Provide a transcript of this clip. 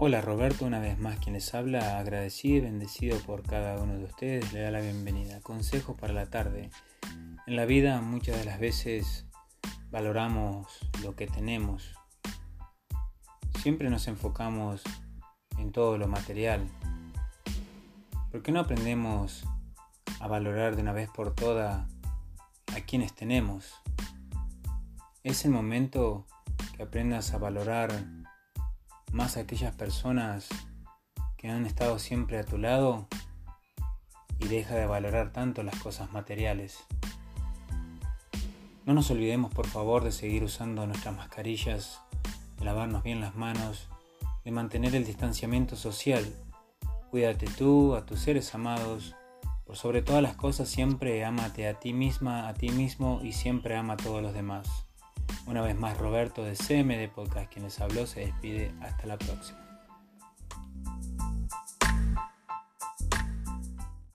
Hola Roberto, una vez más quien les habla, agradecido y bendecido por cada uno de ustedes, le da la bienvenida. Consejo para la tarde. En la vida muchas de las veces valoramos lo que tenemos. Siempre nos enfocamos en todo lo material. ¿Por qué no aprendemos a valorar de una vez por todas a quienes tenemos? Es el momento que aprendas a valorar más aquellas personas que han estado siempre a tu lado y deja de valorar tanto las cosas materiales. No nos olvidemos por favor de seguir usando nuestras mascarillas, de lavarnos bien las manos, de mantener el distanciamiento social. Cuídate tú, a tus seres amados, por sobre todas las cosas siempre amate a ti misma, a ti mismo y siempre ama a todos los demás. Una vez más, Roberto de CMD Podcast, quien les habló, se despide. Hasta la próxima.